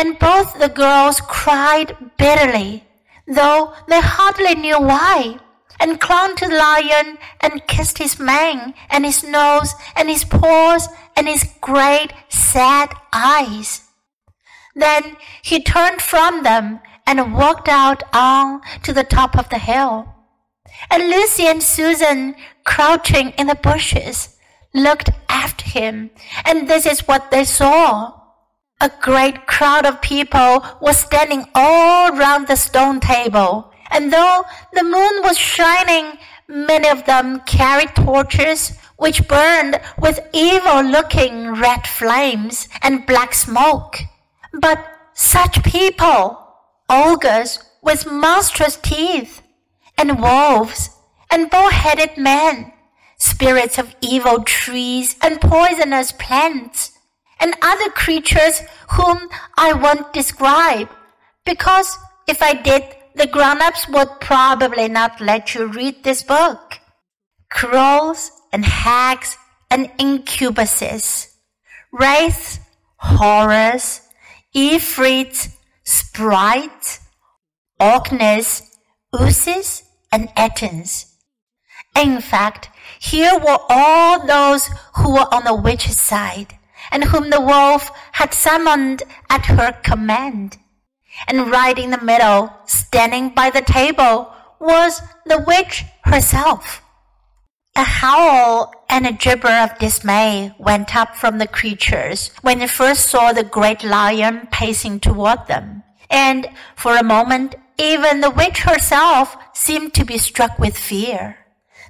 and both the girls cried bitterly, though they hardly knew why, and clung to the lion and kissed his mane and his nose and his paws and his great sad eyes. Then he turned from them and walked out on to the top of the hill. And Lucy and Susan, crouching in the bushes, looked after him, and this is what they saw. A great crowd of people was standing all round the stone table, and though the moon was shining, many of them carried torches which burned with evil looking red flames and black smoke. But such people, ogres with monstrous teeth, and wolves, and bull headed men, spirits of evil trees and poisonous plants, and other creatures whom I won't describe, because if I did, the grown ups would probably not let you read this book. Crows and hags and incubuses, wraiths, horrors, ifrits, sprites, orknies, wooses, and ettins. In fact, here were all those who were on the witch's side, and whom the wolf had summoned at her command. And right in the middle, standing by the table, was the witch herself. A howl and a gibber of dismay went up from the creatures when they first saw the great lion pacing toward them. And for a moment, even the witch herself seemed to be struck with fear.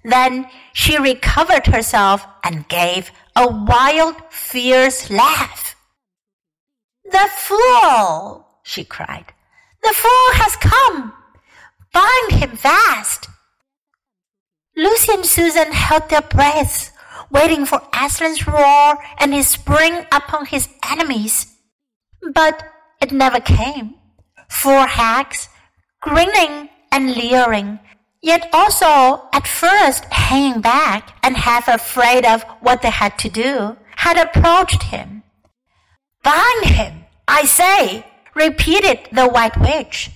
Then she recovered herself and gave a wild, fierce laugh. The fool! she cried. The fool has come! Bind him fast! Lucy and Susan held their breaths, waiting for Aslan's roar and his spring upon his enemies. But it never came. Four hags, grinning and leering, yet also at first hanging back and half afraid of what they had to do, had approached him. Bind him, I say, repeated the white witch.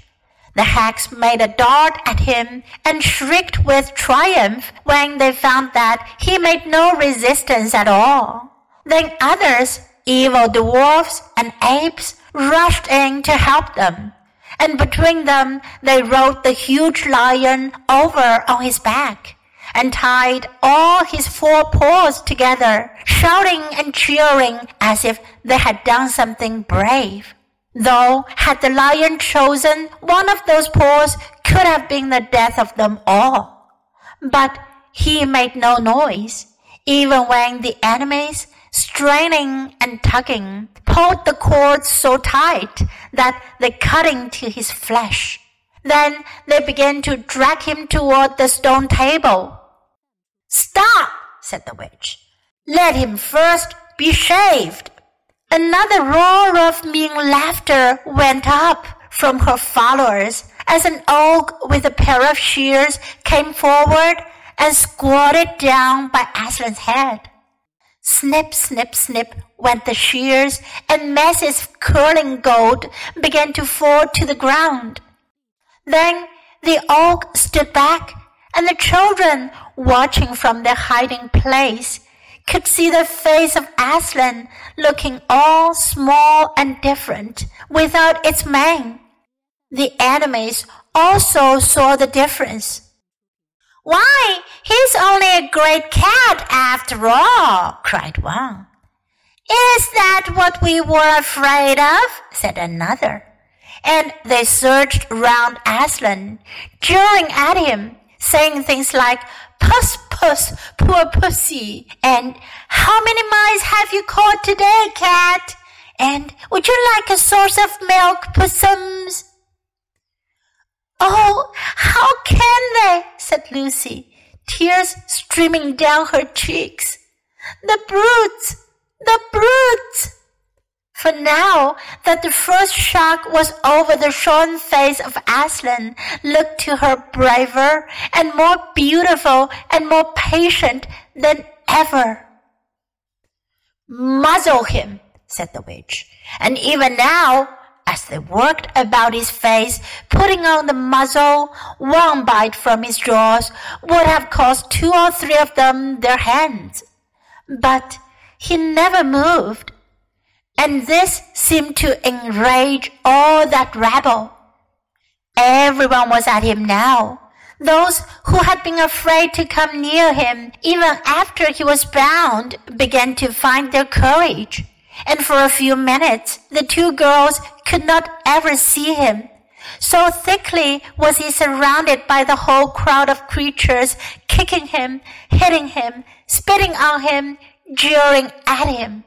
The hags made a dart at him and shrieked with triumph when they found that he made no resistance at all. Then others, evil dwarfs and apes, rushed in to help them and between them they rode the huge lion over on his back and tied all his four paws together, shouting and cheering as if they had done something brave. Though, had the lion chosen, one of those paws could have been the death of them all. But he made no noise, even when the enemies straining and tugging, pulled the cords so tight that they cut into his flesh. Then they began to drag him toward the stone table. Stop, said the witch. Let him first be shaved. Another roar of mean laughter went up from her followers as an ogre with a pair of shears came forward and squatted down by Aslan's head. Snip, snip, snip went the shears, and masses of curling gold began to fall to the ground. Then the ogre stood back, and the children, watching from their hiding place, could see the face of Aslan looking all small and different without its mane. The enemies also saw the difference. Why, he's only a great cat after all, cried one. Is that what we were afraid of? said another. And they surged round Aslan, jeering at him, saying things like, Puss, puss, poor pussy, and How many mice have you caught today, cat? And Would you like a source of milk, pussums? Oh, how can they? said Lucy, tears streaming down her cheeks. The brutes! The brutes! For now that the first shock was over, the shorn face of Aslan looked to her braver and more beautiful and more patient than ever. Muzzle him, said the witch, and even now as they worked about his face, putting on the muzzle, one bite from his jaws would have cost two or three of them their hands. But he never moved, and this seemed to enrage all that rabble. Everyone was at him now. Those who had been afraid to come near him, even after he was bound, began to find their courage and for a few minutes the two girls could not ever see him. So thickly was he surrounded by the whole crowd of creatures, kicking him, hitting him, spitting on him, jeering at him.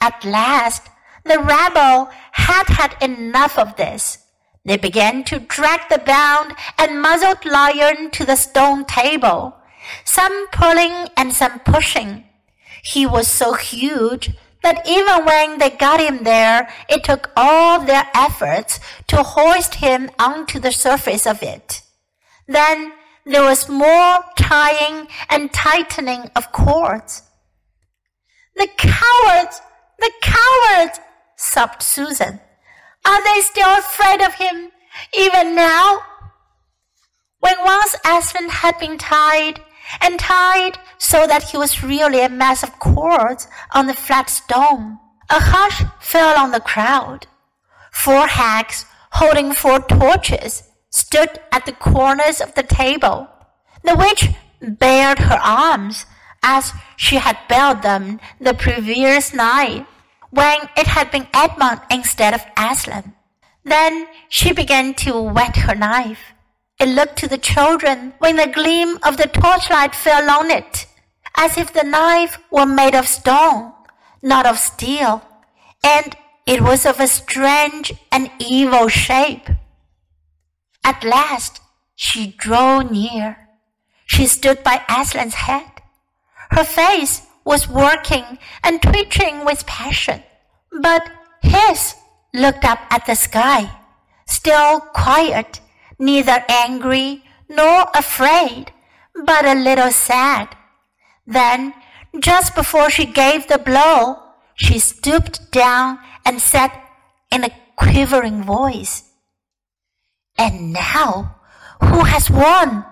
At last, the rabble had had enough of this. They began to drag the bound and muzzled lion to the stone table, some pulling and some pushing. He was so huge that even when they got him there, it took all their efforts to hoist him onto the surface of it. Then there was more tying and tightening of cords. The cowards! The cowards! sobbed Susan. Are they still afraid of him, even now? When once Aslan had been tied, and tied so that he was really a mass of cords on the flat stone. A hush fell on the crowd. Four hags, holding four torches, stood at the corners of the table. The witch bared her arms as she had bared them the previous night, when it had been Edmund instead of Aslan. Then she began to whet her knife. It looked to the children when the gleam of the torchlight fell on it, as if the knife were made of stone, not of steel, and it was of a strange and evil shape. At last she drew near. She stood by Aslan's head. Her face was working and twitching with passion, but his looked up at the sky, still quiet neither angry nor afraid, but a little sad. Then, just before she gave the blow, she stooped down and said in a quivering voice, And now, who has won?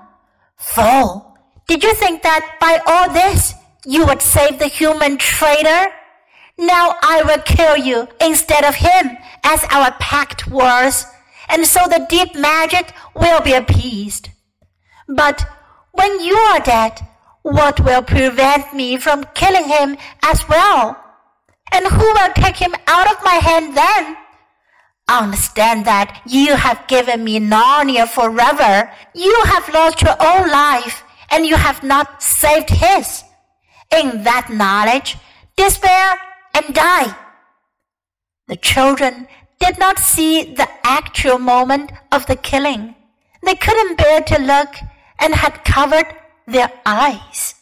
Fool, did you think that by all this you would save the human traitor? Now I will kill you instead of him, as our pact was and so the deep magic will be appeased. But when you are dead, what will prevent me from killing him as well? And who will take him out of my hand then? Understand that you have given me Narnia forever. You have lost your own life, and you have not saved his. In that knowledge, despair and die. The children did not see the actual moment of the killing. They couldn't bear to look and had covered their eyes.